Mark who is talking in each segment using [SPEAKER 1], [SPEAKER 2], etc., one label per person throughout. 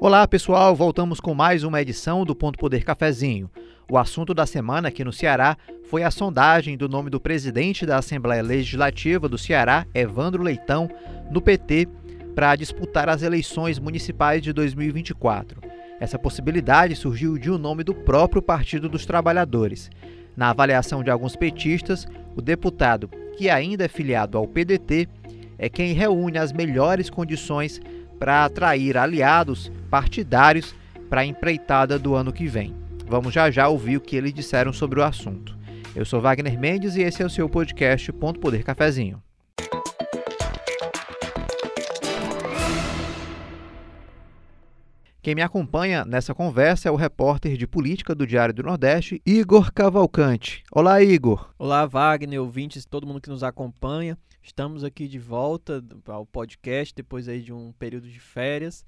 [SPEAKER 1] Olá pessoal, voltamos com mais uma edição do Ponto Poder Cafezinho. O assunto da semana aqui no Ceará foi a sondagem do nome do presidente da Assembleia Legislativa do Ceará, Evandro Leitão, no PT, para disputar as eleições municipais de 2024. Essa possibilidade surgiu de um nome do próprio Partido dos Trabalhadores. Na avaliação de alguns petistas, o deputado, que ainda é filiado ao PDT, é quem reúne as melhores condições para atrair aliados partidários para a empreitada do ano que vem. Vamos já já ouvir o que eles disseram sobre o assunto. Eu sou Wagner Mendes e esse é o seu podcast Ponto Poder Cafezinho. Quem me acompanha nessa conversa é o repórter de política do Diário do Nordeste, Igor Cavalcante. Olá, Igor.
[SPEAKER 2] Olá, Wagner, ouvintes, todo mundo que nos acompanha. Estamos aqui de volta ao podcast depois aí de um período de férias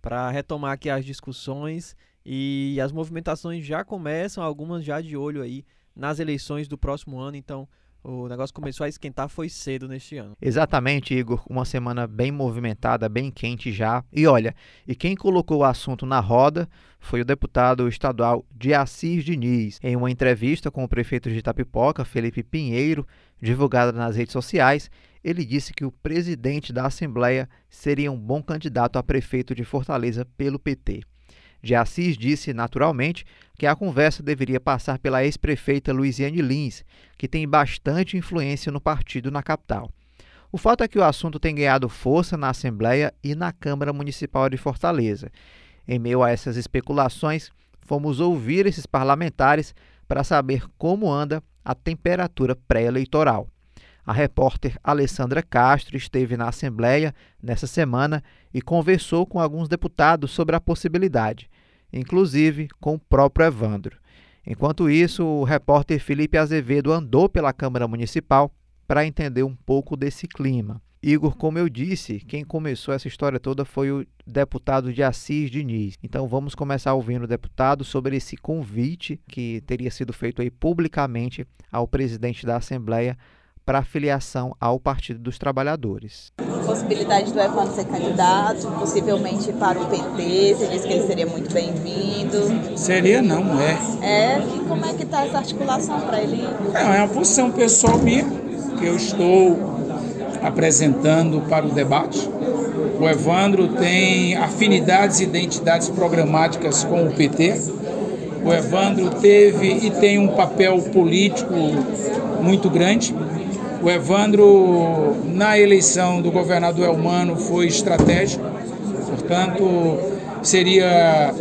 [SPEAKER 2] para retomar aqui as discussões e as movimentações já começam, algumas já de olho aí nas eleições do próximo ano, então o negócio começou a esquentar foi cedo neste ano.
[SPEAKER 1] Exatamente, Igor. Uma semana bem movimentada, bem quente já. E olha, e quem colocou o assunto na roda foi o deputado estadual de Assis Diniz. Em uma entrevista com o prefeito de Itapipoca, Felipe Pinheiro, divulgada nas redes sociais, ele disse que o presidente da Assembleia seria um bom candidato a prefeito de Fortaleza pelo PT. De Assis disse, naturalmente, que a conversa deveria passar pela ex-prefeita Luiziane Lins, que tem bastante influência no partido na capital. O fato é que o assunto tem ganhado força na Assembleia e na Câmara Municipal de Fortaleza. Em meio a essas especulações, fomos ouvir esses parlamentares para saber como anda a temperatura pré-eleitoral. A repórter Alessandra Castro esteve na Assembleia nessa semana e conversou com alguns deputados sobre a possibilidade, inclusive com o próprio Evandro. Enquanto isso, o repórter Felipe Azevedo andou pela Câmara Municipal para entender um pouco desse clima. Igor, como eu disse, quem começou essa história toda foi o deputado de Assis Diniz. Então vamos começar ouvindo o deputado sobre esse convite que teria sido feito aí publicamente ao presidente da Assembleia para afiliação ao Partido dos Trabalhadores.
[SPEAKER 3] Possibilidade do Evandro ser candidato, possivelmente para o PT, você disse que ele seria muito bem-vindo.
[SPEAKER 4] Seria não, é.
[SPEAKER 3] É, e como é que está essa articulação para ele?
[SPEAKER 4] É, é uma posição pessoal minha, que eu estou apresentando para o debate. O Evandro tem afinidades e identidades programáticas com o PT. O Evandro teve e tem um papel político muito grande o Evandro, na eleição do governador Elmano, foi estratégico, portanto, seria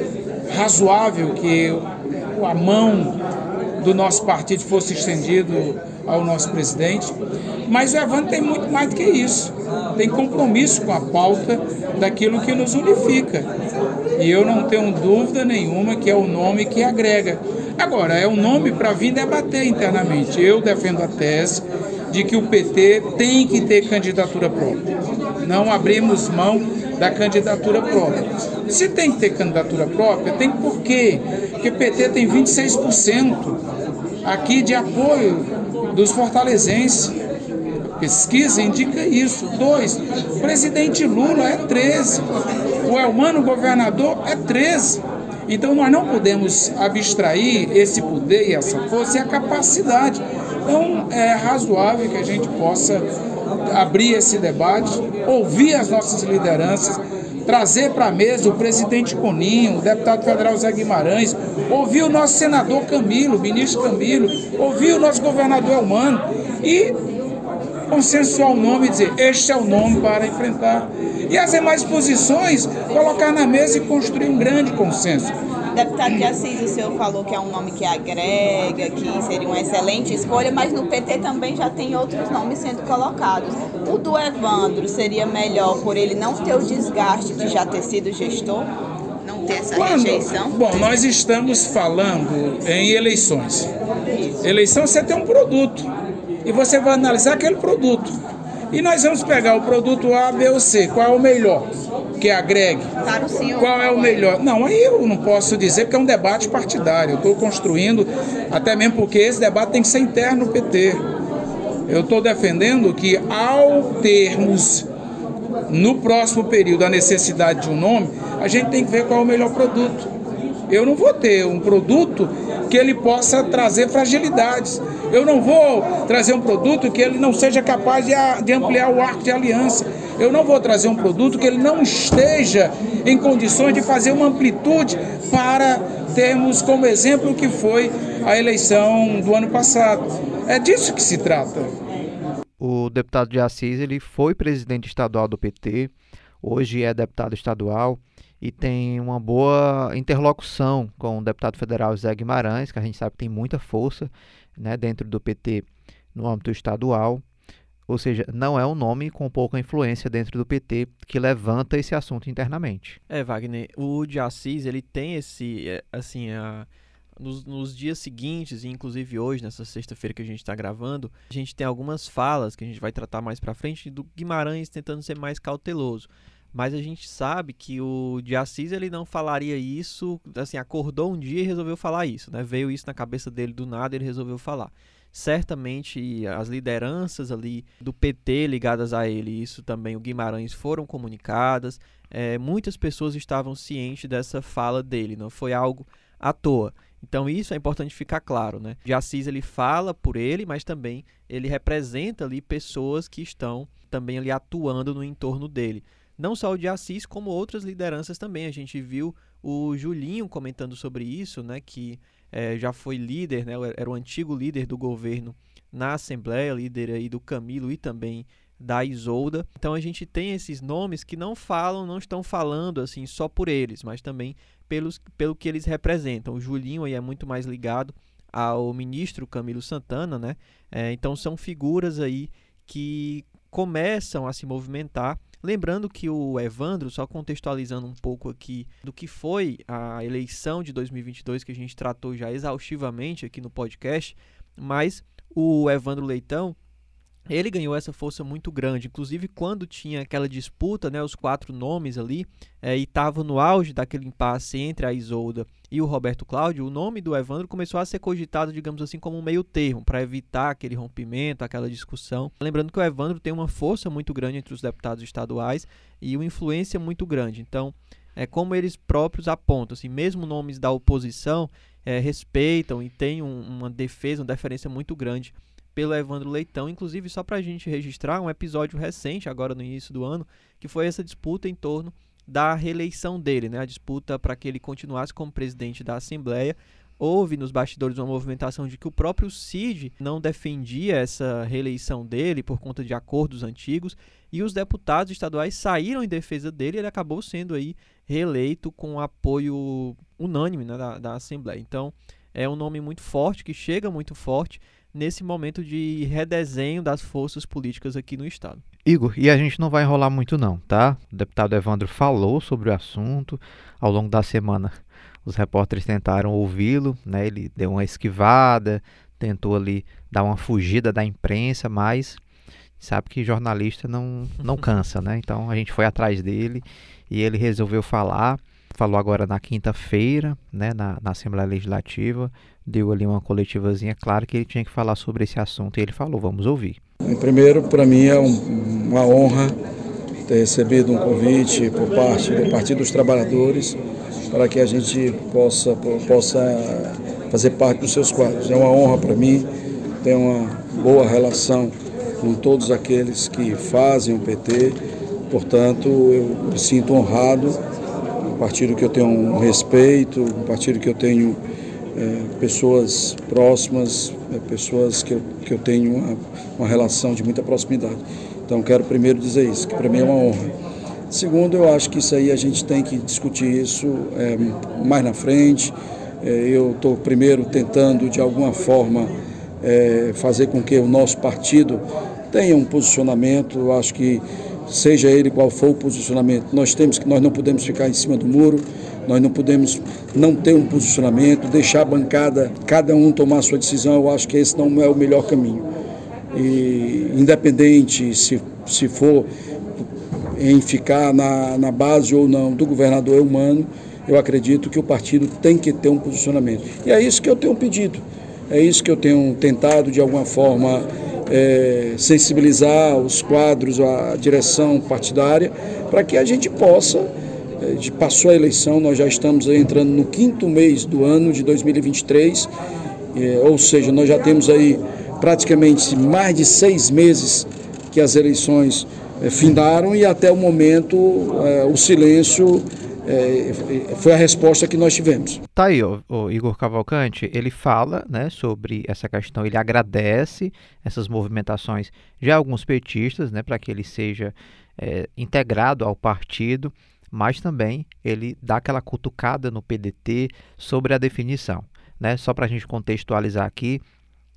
[SPEAKER 4] razoável que a mão do nosso partido fosse estendido ao nosso presidente. Mas o Evandro tem muito mais do que isso. Tem compromisso com a pauta daquilo que nos unifica. E eu não tenho dúvida nenhuma que é o nome que agrega. Agora, é um nome para vir debater internamente. Eu defendo a tese de que o PT tem que ter candidatura própria. Não abrimos mão da candidatura própria. Se tem que ter candidatura própria, tem por quê? Porque o PT tem 26% aqui de apoio dos fortalezenses. Pesquisa indica isso. Dois, o presidente Lula é 13. O Elmano, governador, é 13. Então nós não podemos abstrair esse poder e essa força e a capacidade então, é razoável que a gente possa abrir esse debate, ouvir as nossas lideranças, trazer para a mesa o presidente Coninho, o deputado federal Zé Guimarães, ouvir o nosso senador Camilo, o ministro Camilo, ouvir o nosso governador Elmano e consensuar o nome e dizer, este é o nome para enfrentar. E as demais posições, colocar na mesa e construir um grande consenso.
[SPEAKER 3] Deputado de Assis, o senhor falou que é um nome que agrega, que seria uma excelente escolha, mas no PT também já tem outros nomes sendo colocados. O do Evandro seria melhor por ele não ter o desgaste de já ter sido gestor? Não ter essa Quando? rejeição?
[SPEAKER 4] Bom, nós estamos falando em eleições. Eleição você tem um produto e você vai analisar aquele produto. E nós vamos pegar o produto A, B ou C, qual é o melhor? Que agregue.
[SPEAKER 3] Para o senhor.
[SPEAKER 4] Qual é o melhor? Não, aí eu não posso dizer porque é um debate partidário. Eu estou construindo, até mesmo porque esse debate tem que ser interno no PT. Eu estou defendendo que ao termos no próximo período a necessidade de um nome, a gente tem que ver qual é o melhor produto. Eu não vou ter um produto que ele possa trazer fragilidades. Eu não vou trazer um produto que ele não seja capaz de, de ampliar o arco de aliança. Eu não vou trazer um produto que ele não esteja em condições de fazer uma amplitude para termos como exemplo o que foi a eleição do ano passado. É disso que se trata.
[SPEAKER 1] O deputado de Assis ele foi presidente estadual do PT, hoje é deputado estadual e tem uma boa interlocução com o deputado federal Zé Guimarães, que a gente sabe que tem muita força né, dentro do PT no âmbito estadual. Ou seja, não é um nome com pouca influência dentro do PT que levanta esse assunto internamente.
[SPEAKER 2] É, Wagner, o de Assis, ele tem esse, é, assim, a, nos, nos, dias seguintes, e inclusive hoje, nessa sexta-feira que a gente está gravando, a gente tem algumas falas que a gente vai tratar mais para frente do Guimarães tentando ser mais cauteloso mas a gente sabe que o de Assis ele não falaria isso, assim, acordou um dia e resolveu falar isso, né? Veio isso na cabeça dele do nada, ele resolveu falar. Certamente as lideranças ali do PT ligadas a ele, isso também o Guimarães foram comunicadas. É, muitas pessoas estavam cientes dessa fala dele, não foi algo à toa. Então isso é importante ficar claro, né? De Assis ele fala por ele, mas também ele representa ali pessoas que estão também ali atuando no entorno dele. Não só o de Assis, como outras lideranças também. A gente viu o Julinho comentando sobre isso, né, que é, já foi líder, né, era o antigo líder do governo na Assembleia, líder aí do Camilo e também da Isolda. Então a gente tem esses nomes que não falam, não estão falando assim só por eles, mas também pelos, pelo que eles representam. O Julinho aí é muito mais ligado ao ministro Camilo Santana, né? É, então são figuras aí que começam a se movimentar Lembrando que o Evandro, só contextualizando um pouco aqui do que foi a eleição de 2022, que a gente tratou já exaustivamente aqui no podcast, mas o Evandro Leitão ele ganhou essa força muito grande. Inclusive, quando tinha aquela disputa, né, os quatro nomes ali, é, e estava no auge daquele impasse entre a Isolda e o Roberto Cláudio, o nome do Evandro começou a ser cogitado, digamos assim, como um meio termo, para evitar aquele rompimento, aquela discussão. Lembrando que o Evandro tem uma força muito grande entre os deputados estaduais e uma influência muito grande. Então, é como eles próprios apontam, assim, mesmo nomes da oposição é, respeitam e têm um, uma defesa, uma deferência muito grande pelo Evandro Leitão, inclusive só para a gente registrar um episódio recente, agora no início do ano, que foi essa disputa em torno da reeleição dele, né? a disputa para que ele continuasse como presidente da Assembleia. Houve nos bastidores uma movimentação de que o próprio Cid não defendia essa reeleição dele por conta de acordos antigos e os deputados estaduais saíram em defesa dele e ele acabou sendo aí reeleito com apoio unânime né, da, da Assembleia. Então é um nome muito forte, que chega muito forte nesse momento de redesenho das forças políticas aqui no estado.
[SPEAKER 1] Igor, e a gente não vai enrolar muito não, tá? O deputado Evandro falou sobre o assunto ao longo da semana. Os repórteres tentaram ouvi-lo, né? Ele deu uma esquivada, tentou ali dar uma fugida da imprensa, mas sabe que jornalista não não cansa, né? Então a gente foi atrás dele e ele resolveu falar falou agora na quinta-feira, né, na, na, Assembleia Legislativa, deu ali uma coletivazinha, claro que ele tinha que falar sobre esse assunto e ele falou, vamos ouvir.
[SPEAKER 5] Primeiro, para mim é um, uma honra ter recebido um convite por parte do Partido dos Trabalhadores para que a gente possa, possa fazer parte dos seus quadros. É uma honra para mim, tenho uma boa relação com todos aqueles que fazem o PT, portanto, eu me sinto honrado partido que eu tenho um respeito, um partido que eu tenho é, pessoas próximas, é, pessoas que eu, que eu tenho uma, uma relação de muita proximidade. Então quero primeiro dizer isso, que para mim é uma honra. Segundo, eu acho que isso aí a gente tem que discutir isso é, mais na frente. É, eu estou primeiro tentando de alguma forma é, fazer com que o nosso partido tenha um posicionamento. Eu acho que seja ele qual for o posicionamento. Nós temos que nós não podemos ficar em cima do muro, nós não podemos não ter um posicionamento, deixar a bancada, cada um tomar a sua decisão. Eu acho que esse não é o melhor caminho. E independente se, se for em ficar na, na base ou não do governador humano, eu acredito que o partido tem que ter um posicionamento. E é isso que eu tenho pedido, é isso que eu tenho tentado de alguma forma é, sensibilizar os quadros, a direção partidária, para que a gente possa, é, de passou a eleição, nós já estamos entrando no quinto mês do ano de 2023, é, ou seja, nós já temos aí praticamente mais de seis meses que as eleições é, findaram e até o momento é, o silêncio é, foi a resposta que nós tivemos.
[SPEAKER 1] Tá aí, o, o, Igor Cavalcante, ele fala né, sobre essa questão, ele agradece essas movimentações de alguns petistas, né, para que ele seja é, integrado ao partido, mas também ele dá aquela cutucada no PDT sobre a definição. Né? Só para a gente contextualizar aqui,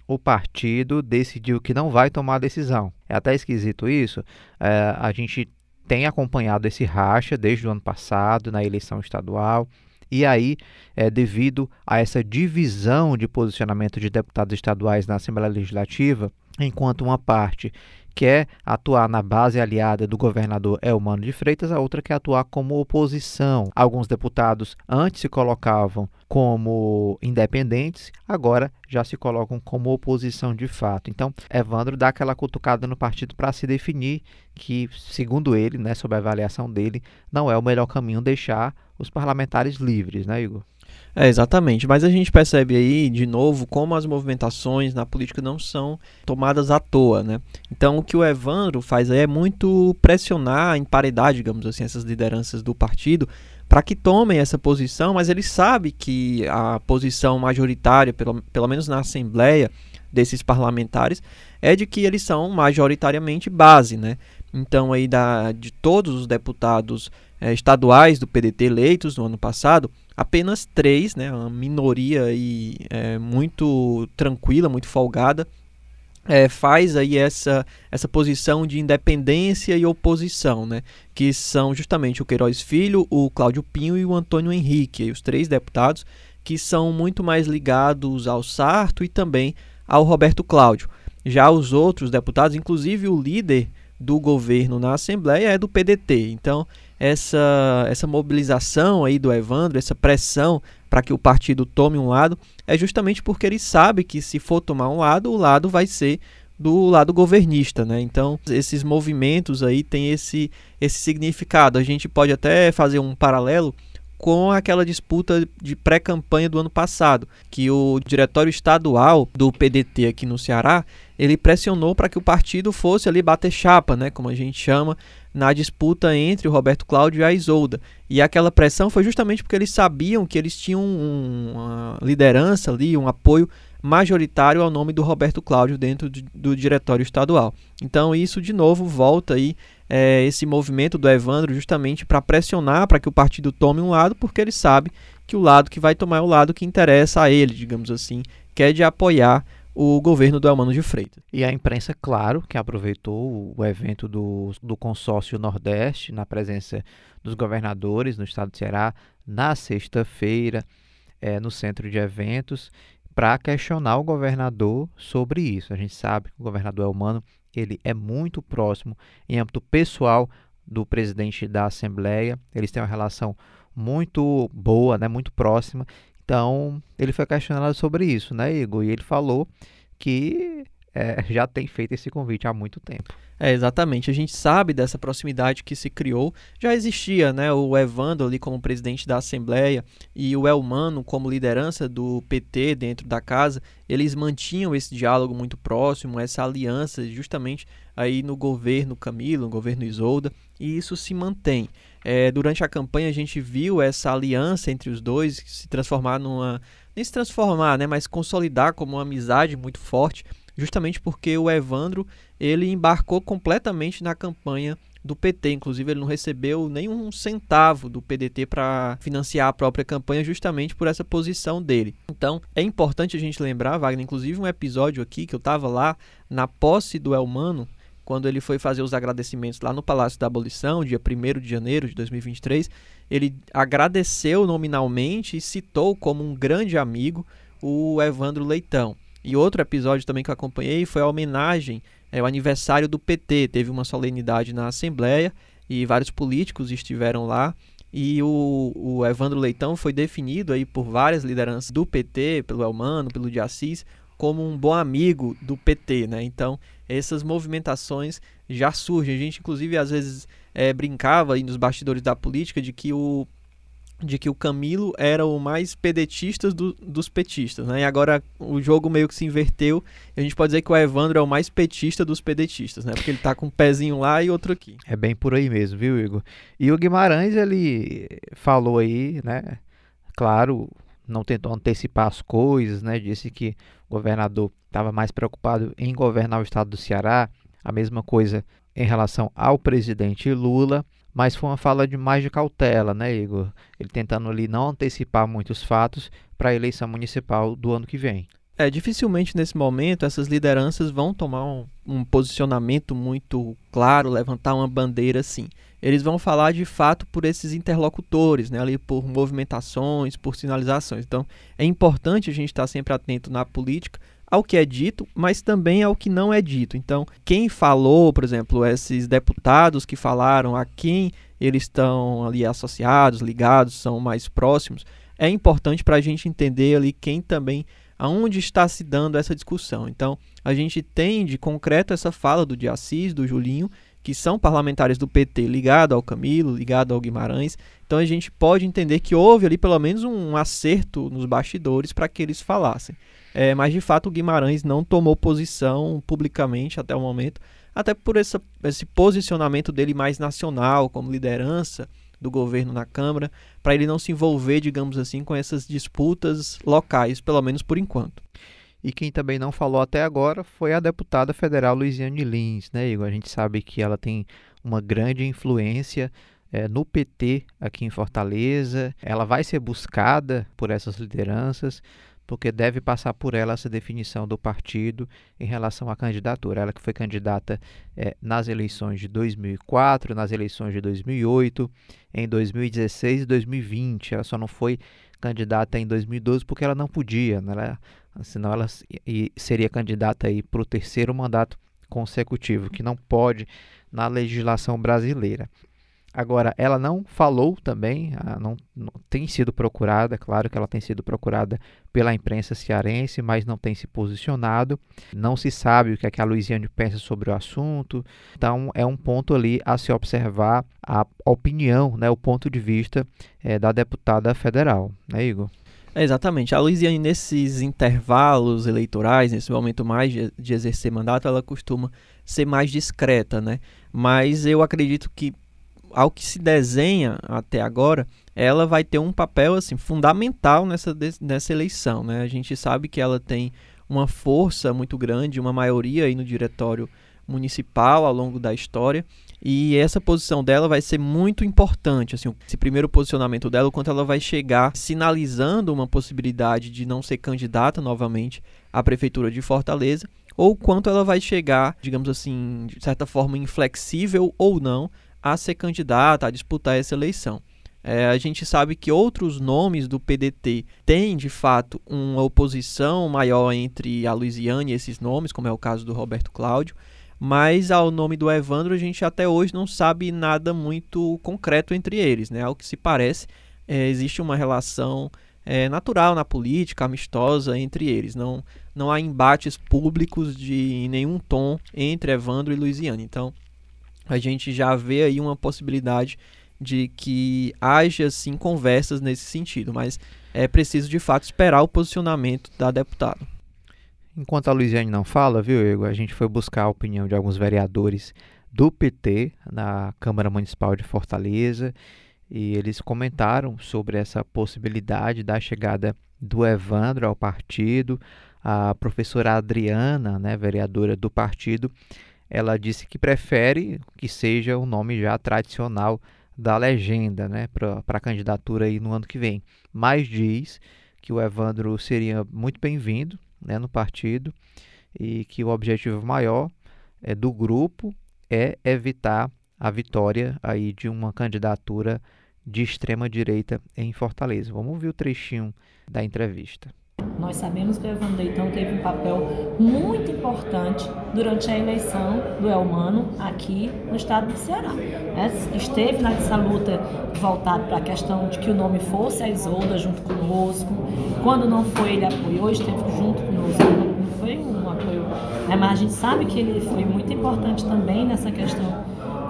[SPEAKER 1] o partido decidiu que não vai tomar a decisão. É até esquisito isso. É, a gente tem acompanhado esse racha desde o ano passado, na eleição estadual. E aí, é, devido a essa divisão de posicionamento de deputados estaduais na Assembleia Legislativa, enquanto uma parte quer atuar na base aliada do governador Elmano de Freitas, a outra quer atuar como oposição. Alguns deputados antes se colocavam como independentes, agora já se colocam como oposição de fato. Então, Evandro dá aquela cutucada no partido para se definir que, segundo ele, né, sob a avaliação dele, não é o melhor caminho deixar os parlamentares livres, né, Igor?
[SPEAKER 2] É, exatamente. Mas a gente percebe aí, de novo, como as movimentações na política não são tomadas à toa, né? Então, o que o Evandro faz aí é muito pressionar, emparedar, digamos assim, essas lideranças do partido para que tomem essa posição, mas ele sabe que a posição majoritária, pelo, pelo menos na Assembleia desses parlamentares, é de que eles são majoritariamente base, né? Então, aí da, de todos os deputados é, estaduais do PDT eleitos no ano passado, apenas três, né, uma minoria aí, é, muito tranquila, muito folgada, é, faz aí essa, essa posição de independência e oposição, né, que são justamente o Queiroz Filho, o Cláudio Pinho e o Antônio Henrique, os três deputados que são muito mais ligados ao Sarto e também ao Roberto Cláudio. Já os outros deputados, inclusive o líder do governo na Assembleia é do PDT. Então, essa, essa mobilização aí do Evandro, essa pressão para que o partido tome um lado, é justamente porque ele sabe que se for tomar um lado, o lado vai ser do lado governista, né? Então, esses movimentos aí têm esse, esse significado. A gente pode até fazer um paralelo com aquela disputa de pré-campanha do ano passado, que o diretório estadual do PDT aqui no Ceará, ele pressionou para que o partido fosse ali bater chapa, né, como a gente chama, na disputa entre o Roberto Cláudio e a Isolda. E aquela pressão foi justamente porque eles sabiam que eles tinham um, uma liderança ali, um apoio majoritário ao nome do Roberto Cláudio dentro do, do diretório estadual. Então isso de novo volta aí é, esse movimento do Evandro justamente para pressionar para que o partido tome um lado, porque ele sabe que o lado que vai tomar é o lado que interessa a ele, digamos assim, que é de apoiar o governo do Elmano de Freitas.
[SPEAKER 1] E a imprensa, claro, que aproveitou o evento do, do consórcio Nordeste, na presença dos governadores no estado de Ceará, na sexta-feira, é, no centro de eventos, para questionar o governador sobre isso. A gente sabe que o governador Elmano ele é muito próximo em âmbito pessoal do presidente da Assembleia, eles têm uma relação muito boa, né, muito próxima, então, ele foi questionado sobre isso, né, Igor? E ele falou que é, já tem feito esse convite há muito tempo.
[SPEAKER 2] É, exatamente. A gente sabe dessa proximidade que se criou. Já existia, né? O Evandro ali como presidente da Assembleia e o Elmano como liderança do PT dentro da casa. Eles mantinham esse diálogo muito próximo, essa aliança justamente aí no governo Camilo, no governo Isolda, e isso se mantém. É, durante a campanha a gente viu essa aliança entre os dois se transformar numa. nem se transformar, né? Mas consolidar como uma amizade muito forte justamente porque o Evandro ele embarcou completamente na campanha do PT, inclusive ele não recebeu nenhum centavo do PDT para financiar a própria campanha justamente por essa posição dele. Então, é importante a gente lembrar, Wagner, inclusive um episódio aqui que eu estava lá na posse do Elmano, quando ele foi fazer os agradecimentos lá no Palácio da Abolição, dia 1 de janeiro de 2023, ele agradeceu nominalmente e citou como um grande amigo o Evandro Leitão. E outro episódio também que eu acompanhei foi a homenagem, é, o aniversário do PT. Teve uma solenidade na Assembleia e vários políticos estiveram lá. E o, o Evandro Leitão foi definido aí por várias lideranças do PT, pelo Elmano, pelo de Assis, como um bom amigo do PT, né? Então, essas movimentações já surgem. A gente, inclusive, às vezes é, brincava aí nos bastidores da política de que o de que o Camilo era o mais pedetista do, dos petistas, né? E agora o jogo meio que se inverteu. A gente pode dizer que o Evandro é o mais petista dos pedetistas, né? Porque ele tá com um pezinho lá e outro aqui.
[SPEAKER 1] É bem por aí mesmo, viu, Igor? E o Guimarães, ele falou aí, né? Claro, não tentou antecipar as coisas, né? Disse que o governador estava mais preocupado em governar o estado do Ceará. A mesma coisa em relação ao presidente Lula, mas foi uma fala de mais de cautela, né, Igor? Ele tentando ali não antecipar muitos fatos para a eleição municipal do ano que vem.
[SPEAKER 2] É, dificilmente nesse momento essas lideranças vão tomar um, um, posicionamento muito claro, levantar uma bandeira assim. Eles vão falar de fato por esses interlocutores, né, ali por movimentações, por sinalizações. Então é importante a gente estar sempre atento na política ao que é dito, mas também ao que não é dito. Então, quem falou, por exemplo, esses deputados que falaram, a quem eles estão ali associados, ligados, são mais próximos, é importante para a gente entender ali quem também, aonde está se dando essa discussão. Então, a gente tem de concreto essa fala do Diassis, do Julinho, que são parlamentares do PT ligado ao Camilo, ligado ao Guimarães. Então a gente pode entender que houve ali pelo menos um acerto nos bastidores para que eles falassem. É, mas de fato o Guimarães não tomou posição publicamente até o momento, até por essa, esse posicionamento dele mais nacional, como liderança do governo na Câmara, para ele não se envolver, digamos assim, com essas disputas locais, pelo menos por enquanto.
[SPEAKER 1] E quem também não falou até agora foi a deputada federal Luiziane Lins, né, Igor? A gente sabe que ela tem uma grande influência é, no PT aqui em Fortaleza. Ela vai ser buscada por essas lideranças porque deve passar por ela essa definição do partido em relação à candidatura. Ela que foi candidata é, nas eleições de 2004, nas eleições de 2008, em 2016 e 2020. Ela só não foi candidata em 2012 porque ela não podia, né? ela, senão ela seria candidata para o terceiro mandato consecutivo, que não pode na legislação brasileira. Agora, ela não falou também, ah, não, não, tem sido procurada, claro que ela tem sido procurada pela imprensa cearense, mas não tem se posicionado. Não se sabe o que, é que a Luiziane pensa sobre o assunto. Então, é um ponto ali a se observar a opinião, né, o ponto de vista é, da deputada federal, né, Igor?
[SPEAKER 2] É, exatamente. A Luiziane, nesses intervalos eleitorais, nesse momento mais de, de exercer mandato, ela costuma ser mais discreta, né? Mas eu acredito que ao que se desenha até agora, ela vai ter um papel assim fundamental nessa, nessa eleição. Né? A gente sabe que ela tem uma força muito grande, uma maioria aí no diretório municipal ao longo da história. E essa posição dela vai ser muito importante, assim, esse primeiro posicionamento dela, o quanto ela vai chegar sinalizando uma possibilidade de não ser candidata novamente à prefeitura de Fortaleza, ou quanto ela vai chegar, digamos assim, de certa forma inflexível ou não, a ser candidata, a disputar essa eleição. É, a gente sabe que outros nomes do PDT têm, de fato, uma oposição maior entre a Luiziane e esses nomes, como é o caso do Roberto Cláudio, mas ao nome do Evandro a gente até hoje não sabe nada muito concreto entre eles. Né? Ao que se parece, é, existe uma relação é, natural na política, amistosa entre eles. Não, não há embates públicos de nenhum tom entre Evandro e Luiziane. Então, a gente já vê aí uma possibilidade de que haja sim conversas nesse sentido, mas é preciso de fato esperar o posicionamento da deputada.
[SPEAKER 1] Enquanto a Luiziane não fala, viu, Igor, a gente foi buscar a opinião de alguns vereadores do PT na Câmara Municipal de Fortaleza e eles comentaram sobre essa possibilidade da chegada do Evandro ao partido. A professora Adriana, né, vereadora do partido, ela disse que prefere que seja o nome já tradicional da legenda né, para a candidatura aí no ano que vem. Mas diz que o Evandro seria muito bem-vindo né, no partido e que o objetivo maior é, do grupo é evitar a vitória aí de uma candidatura de extrema direita em Fortaleza. Vamos ouvir o trechinho da entrevista.
[SPEAKER 6] Nós sabemos que o Evandro teve um papel muito importante durante a eleição do Elmano aqui no estado do Ceará. É, esteve nessa luta voltada para a questão de que o nome fosse a Isolda junto conosco. Quando não foi, ele apoiou, esteve junto conosco. Não foi um apoio É, mas a gente sabe que ele foi muito importante também nessa questão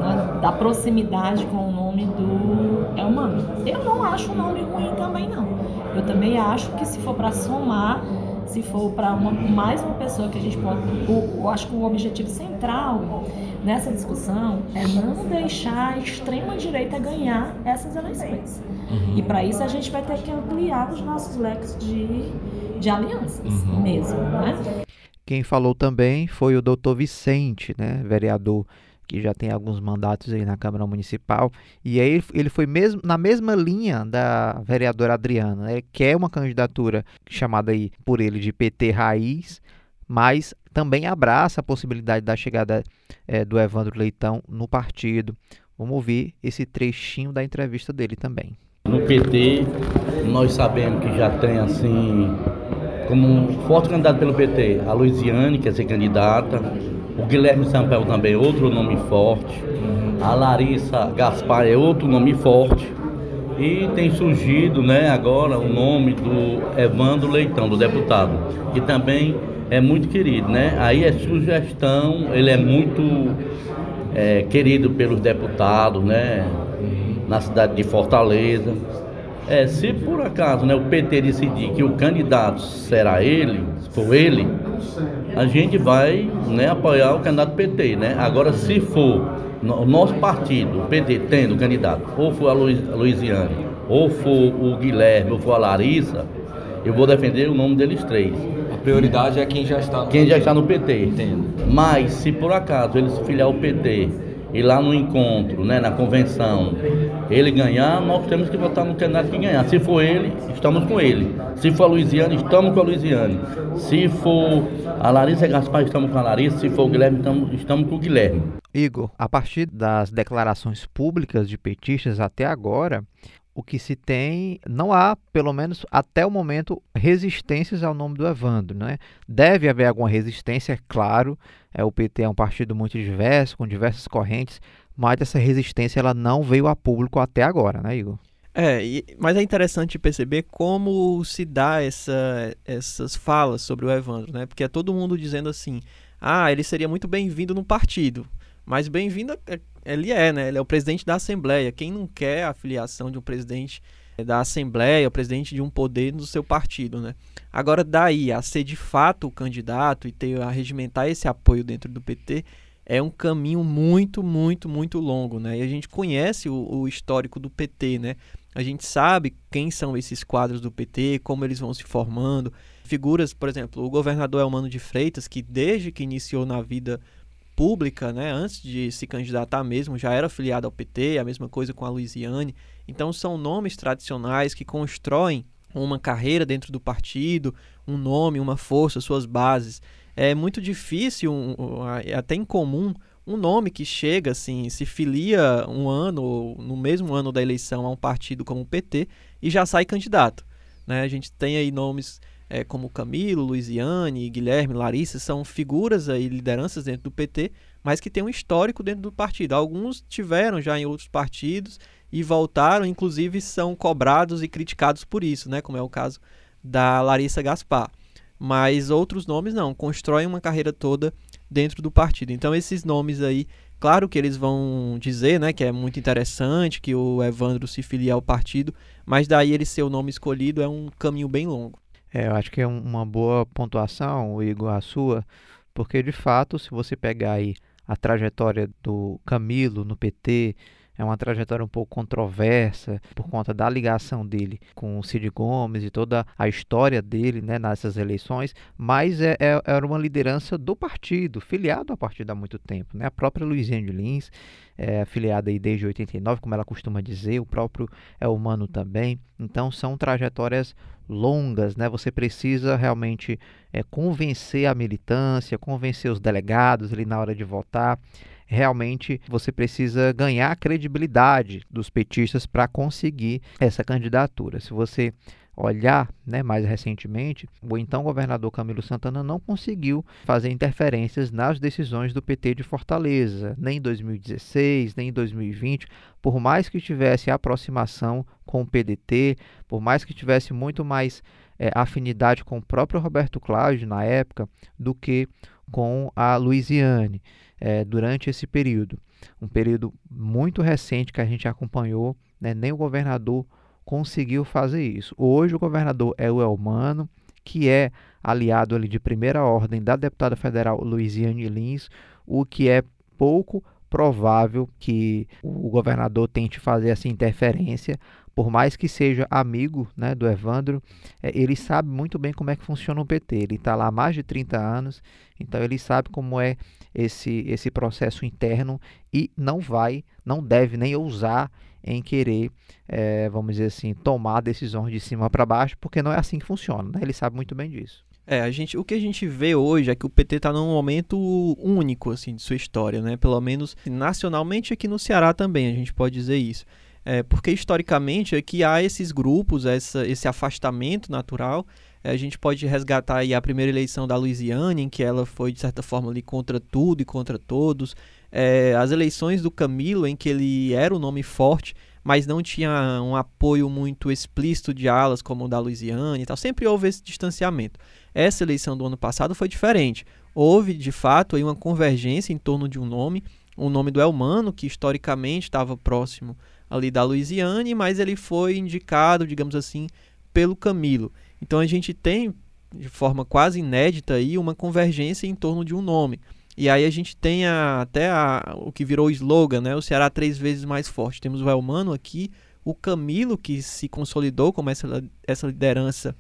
[SPEAKER 6] né, da proximidade com o nome do Elmano. Eu não acho o nome ruim também, não. Eu também acho que se for para somar, se for para mais uma pessoa que a gente pode. eu acho que o objetivo central nessa discussão é não deixar a extrema-direita ganhar essas eleições. Uhum. E para isso a gente vai ter que ampliar os nossos leques de, de alianças uhum. mesmo. Né?
[SPEAKER 1] Quem falou também foi o doutor Vicente, né, vereador que já tem alguns mandatos aí na Câmara Municipal, e aí ele foi mesmo na mesma linha da vereadora Adriana, né, que é uma candidatura chamada aí por ele de PT Raiz, mas também abraça a possibilidade da chegada é, do Evandro Leitão no partido. Vamos ouvir esse trechinho da entrevista dele também.
[SPEAKER 7] No PT, nós sabemos que já tem assim, como um forte candidato pelo PT, a Luiziane, que quer ser candidata, o Guilherme Sampaio também é outro nome forte, a Larissa Gaspar é outro nome forte. E tem surgido né, agora o nome do Evandro Leitão, do deputado, que também é muito querido, né? Aí é sugestão, ele é muito é, querido pelos deputados, né? Na cidade de Fortaleza. É, se por acaso né, o PT decidir que o candidato será ele, se for ele, a gente vai né, apoiar o candidato PT, né? Agora, se for o nosso partido, o PT, tendo candidato, ou for a Luiziane, ou for o Guilherme, ou for a Larissa, eu vou defender o nome deles três
[SPEAKER 8] prioridade é quem já está
[SPEAKER 7] no Quem já está no PT. Entendo. Mas se por acaso ele se filiar ao PT e lá no encontro, né, na convenção, ele ganhar, nós temos que votar no candidato que ganhar. Se for ele, estamos com ele. Se for a Luiziane, estamos com a Luiziane. Se for a Larissa Gaspar, estamos com a Larissa. Se for o Guilherme, estamos, estamos com o Guilherme.
[SPEAKER 1] Igor, a partir das declarações públicas de petistas até agora, o que se tem, não há, pelo menos até o momento, resistências ao nome do Evandro. Né? Deve haver alguma resistência, é claro. É, o PT é um partido muito diverso, com diversas correntes, mas essa resistência ela não veio a público até agora, né, Igor?
[SPEAKER 2] É, e, mas é interessante perceber como se dá essa, essas falas sobre o Evandro, né? Porque é todo mundo dizendo assim, ah, ele seria muito bem-vindo no partido. Mas bem-vindo é, ele é, né? Ele é o presidente da Assembleia. Quem não quer a filiação de um presidente da Assembleia, o presidente de um poder do seu partido, né? Agora, daí a ser de fato o candidato e ter a regimentar esse apoio dentro do PT é um caminho muito, muito, muito longo, né? E a gente conhece o, o histórico do PT, né? A gente sabe quem são esses quadros do PT, como eles vão se formando. Figuras, por exemplo, o governador Elmano de Freitas, que desde que iniciou na vida pública, né, antes de se candidatar mesmo, já era afiliado ao PT, a mesma coisa com a Luiziane. Então são nomes tradicionais que constroem uma carreira dentro do partido, um nome, uma força, suas bases. É muito difícil, um, é até incomum, um nome que chega assim, se filia um ano, no mesmo ano da eleição, a um partido como o PT e já sai candidato. Né? A gente tem aí nomes é, como Camilo, Luiziane, Guilherme, Larissa, são figuras e lideranças dentro do PT, mas que têm um histórico dentro do partido. Alguns tiveram já em outros partidos e voltaram, inclusive são cobrados e criticados por isso, né? como é o caso da Larissa Gaspar. Mas outros nomes não, constroem uma carreira toda dentro do partido. Então esses nomes aí, claro que eles vão dizer, né, que é muito interessante que o Evandro se filie ao partido, mas daí ele ser o nome escolhido é um caminho bem longo.
[SPEAKER 1] É, eu acho que é uma boa pontuação, Igor, a sua, porque de fato, se você pegar aí a trajetória do Camilo no PT, é uma trajetória um pouco controversa por conta da ligação dele com o Cid Gomes e toda a história dele né, nessas eleições, mas é, é, era uma liderança do partido, filiado ao partido há muito tempo. Né? A própria Luiziane Lins é afiliada aí desde 89, como ela costuma dizer, o próprio é humano também. Então são trajetórias longas, né? Você precisa realmente é, convencer a militância, convencer os delegados ali na hora de votar realmente você precisa ganhar a credibilidade dos petistas para conseguir essa candidatura. Se você olhar né, mais recentemente, o então governador Camilo Santana não conseguiu fazer interferências nas decisões do PT de Fortaleza, nem em 2016, nem em 2020, por mais que tivesse aproximação com o PDT, por mais que tivesse muito mais é, afinidade com o próprio Roberto Cláudio na época do que com a Luiziane é, durante esse período. Um período muito recente que a gente acompanhou, né? nem o governador conseguiu fazer isso. Hoje o governador é o Elmano, que é aliado ali de primeira ordem da deputada federal Luiziane Lins, o que é pouco provável que o governador tente fazer essa interferência, por mais que seja amigo né, do Evandro, é, ele sabe muito bem como é que funciona o PT. Ele está lá há mais de 30 anos, então ele sabe como é esse, esse processo interno e não vai, não deve nem ousar em querer, é, vamos dizer assim, tomar decisões de cima para baixo, porque não é assim que funciona. Né? Ele sabe muito bem disso.
[SPEAKER 2] É, a gente, o que a gente vê hoje é que o PT está num momento único assim de sua história, né? Pelo menos nacionalmente aqui no Ceará também a gente pode dizer isso. É, porque historicamente aqui há esses grupos, essa, esse afastamento natural. É, a gente pode resgatar aí a primeira eleição da Luiziane, em que ela foi de certa forma ali contra tudo e contra todos. É, as eleições do Camilo, em que ele era um nome forte, mas não tinha um apoio muito explícito de alas como o da Luiziane e tal. Sempre houve esse distanciamento. Essa eleição do ano passado foi diferente. Houve, de fato, aí uma convergência em torno de um nome, o um nome do Elmano, que historicamente estava próximo ali da Luiziane, mas ele foi indicado, digamos assim, pelo Camilo. Então a gente tem, de forma quase inédita, aí, uma convergência em torno de um nome. E aí a gente tem a, até a, o que virou slogan, né? O Ceará três vezes mais forte. Temos o Elmano aqui, o Camilo, que se consolidou como essa, essa liderança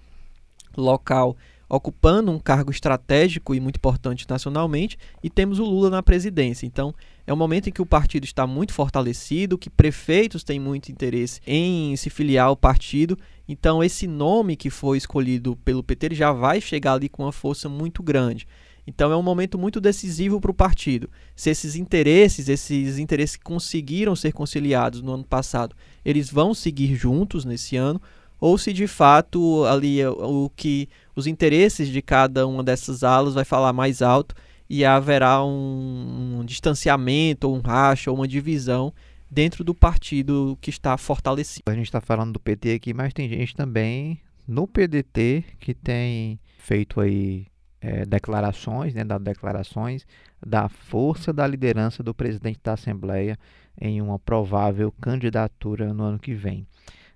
[SPEAKER 2] local, ocupando um cargo estratégico e muito importante nacionalmente, e temos o Lula na presidência. Então, é um momento em que o partido está muito fortalecido, que prefeitos têm muito interesse em se filiar ao partido. Então, esse nome que foi escolhido pelo PT já vai chegar ali com uma força muito grande. Então é um momento muito decisivo para o partido. Se esses interesses, esses interesses que conseguiram ser conciliados no ano passado, eles vão seguir juntos nesse ano, ou se de fato ali o que os interesses de cada uma dessas alas vai falar mais alto e haverá um, um distanciamento, ou um racha, ou uma divisão dentro do partido que está fortalecido.
[SPEAKER 1] A gente está falando do PT aqui, mas tem gente também no PDT que tem feito aí é, declarações, né, dado declarações da força da liderança do presidente da Assembleia em uma provável candidatura no ano que vem.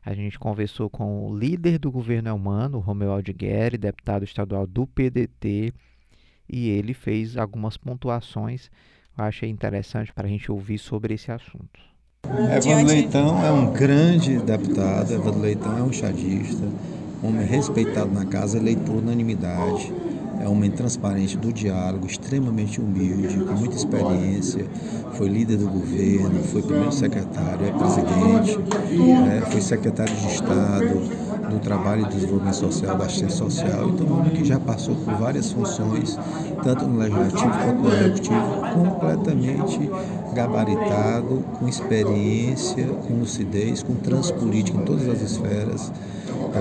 [SPEAKER 1] A gente conversou com o líder do governo Elmano, Romeu Aldigueri, deputado estadual do PDT, e ele fez algumas pontuações. Eu achei interessante para a gente ouvir sobre esse assunto.
[SPEAKER 9] Evandro Leitão é um grande deputado, Evandro Leitão é um chadista, um homem respeitado na casa, eleito por unanimidade é um homem transparente do diálogo, extremamente humilde, com muita experiência, foi líder do governo, foi primeiro secretário, é presidente, é, foi secretário de Estado do Trabalho e Desenvolvimento Social, da Assistência Social, então um que já passou por várias funções, tanto no Legislativo quanto no Executivo, completamente gabaritado, com experiência, com lucidez, com transpolítica em todas as esferas,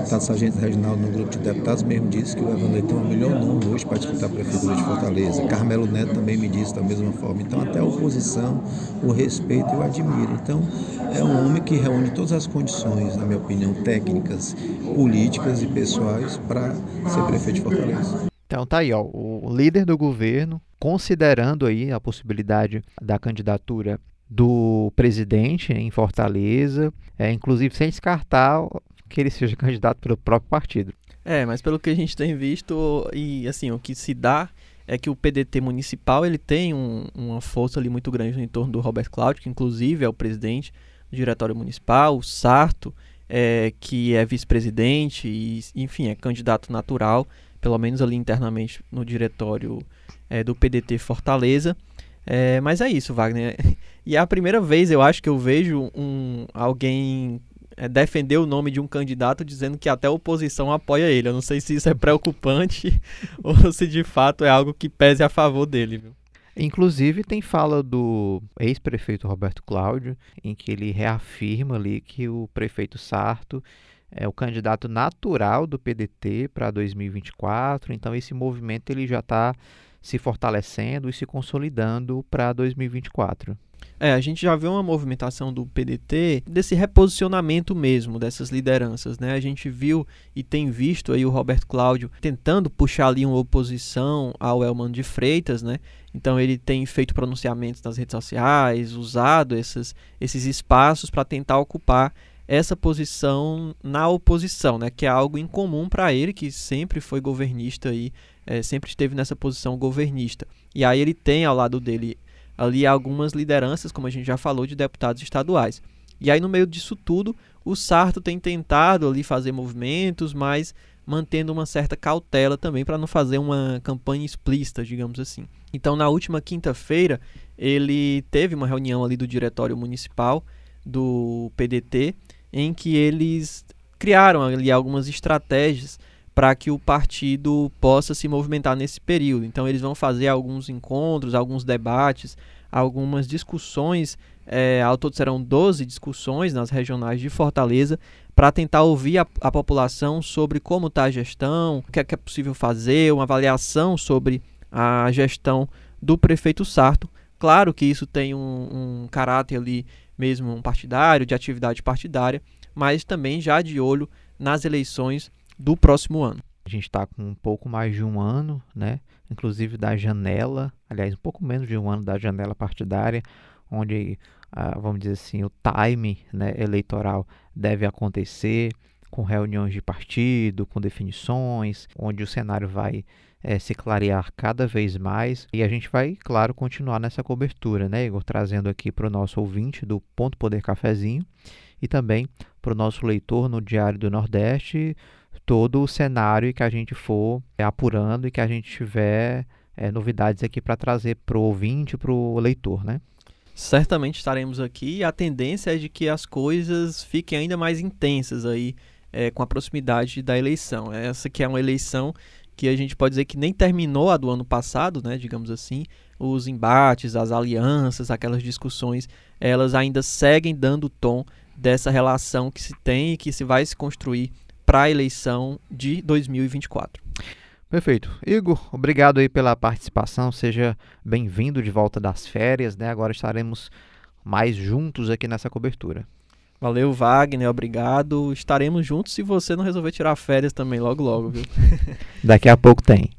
[SPEAKER 9] deputado Sargento Reginaldo, no grupo de deputados, mesmo disse que o Evandro Leitão é o melhor nome hoje para disputar a Prefeitura de Fortaleza. Carmelo Neto também me disse da mesma forma. Então, até a oposição, o respeito eu admiro. Então, é um homem que reúne todas as condições, na minha opinião, técnicas, políticas e pessoais para ser prefeito de Fortaleza.
[SPEAKER 1] Então tá aí, ó, o líder do governo, considerando aí a possibilidade da candidatura do presidente em Fortaleza, é, inclusive sem descartar que ele seja candidato pelo próprio partido.
[SPEAKER 2] É, mas pelo que a gente tem visto, e assim, o que se dá é que o PDT municipal ele tem um, uma força ali muito grande no entorno do Robert Cláudio, que inclusive é o presidente do diretório municipal, o Sarto, é, que é vice-presidente e, enfim, é candidato natural, pelo menos ali internamente no diretório é, do PDT Fortaleza. É, mas é isso, Wagner. E é a primeira vez eu acho que eu vejo um, alguém defender o nome de um candidato dizendo que até a oposição apoia ele. Eu não sei se isso é preocupante ou se de fato é algo que pese a favor dele. Viu?
[SPEAKER 1] Inclusive tem fala do ex-prefeito Roberto Cláudio, em que ele reafirma ali que o prefeito Sarto é o candidato natural do PDT para 2024. Então esse movimento ele já está se fortalecendo e se consolidando para 2024.
[SPEAKER 2] É, a gente já vê uma movimentação do PDT desse reposicionamento mesmo dessas lideranças, né? A gente viu e tem visto aí o Roberto Cláudio tentando puxar ali uma oposição ao Elman de Freitas, né? Então ele tem feito pronunciamentos nas redes sociais, usado esses, esses espaços para tentar ocupar essa posição na oposição, né? Que é algo incomum para ele, que sempre foi governista aí, é, sempre esteve nessa posição governista. E aí ele tem ao lado dele ali algumas lideranças, como a gente já falou, de deputados estaduais. E aí, no meio disso tudo, o Sarto tem tentado ali fazer movimentos, mas mantendo uma certa cautela também para não fazer uma campanha explícita, digamos assim. Então, na última quinta-feira, ele teve uma reunião ali do diretório municipal do PDT, em que eles criaram ali algumas estratégias para que o partido possa se movimentar nesse período. Então, eles vão fazer alguns encontros, alguns debates, algumas discussões. É, ao todo serão 12 discussões nas regionais de Fortaleza para tentar ouvir a, a, população sobre como está a gestão, o que é, que é possível fazer, uma avaliação sobre a gestão do prefeito Sarto. Claro que isso tem um, um caráter ali mesmo um partidário, de atividade partidária, mas também já de olho nas eleições do próximo ano.
[SPEAKER 1] A gente está com um pouco mais de um ano, né? Inclusive da janela, aliás, um pouco menos de um ano da janela partidária, onde, ah, vamos dizer assim, o time né, eleitoral deve acontecer, com reuniões de partido, com definições, onde o cenário vai é, se clarear cada vez mais. E a gente vai, claro, continuar nessa cobertura, né, Igor? Trazendo aqui para o nosso ouvinte do Ponto Poder Cafezinho e também para o nosso leitor no Diário do Nordeste todo o cenário que a gente for é, apurando e que a gente tiver é, novidades aqui para trazer para o ouvinte, para o leitor, né?
[SPEAKER 2] Certamente estaremos aqui e a tendência é de que as coisas fiquem ainda mais intensas aí é, com a proximidade da eleição. Essa que é uma eleição que a gente pode dizer que nem terminou a do ano passado, né, digamos assim, os embates, as alianças, aquelas discussões, elas ainda seguem dando tom dessa relação que se tem e que se vai se construir para a eleição de 2024.
[SPEAKER 1] Perfeito. Igor, obrigado aí pela participação. Seja bem-vindo de volta das férias, né? Agora estaremos mais juntos aqui nessa cobertura.
[SPEAKER 2] Valeu, Wagner, obrigado. Estaremos juntos se você não resolver tirar férias também logo logo, viu?
[SPEAKER 1] Daqui a pouco tem.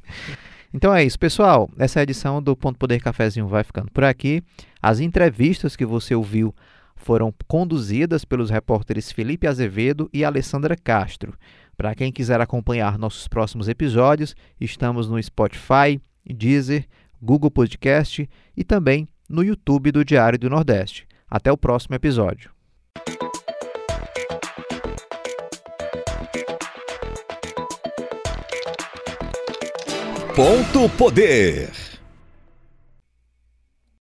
[SPEAKER 1] Então é isso, pessoal. Essa edição do Ponto Poder Cafezinho vai ficando por aqui. As entrevistas que você ouviu foram conduzidas pelos repórteres Felipe Azevedo e Alessandra Castro. Para quem quiser acompanhar nossos próximos episódios, estamos no Spotify, Deezer, Google Podcast e também no YouTube do Diário do Nordeste. Até o próximo episódio.
[SPEAKER 10] Ponto Poder.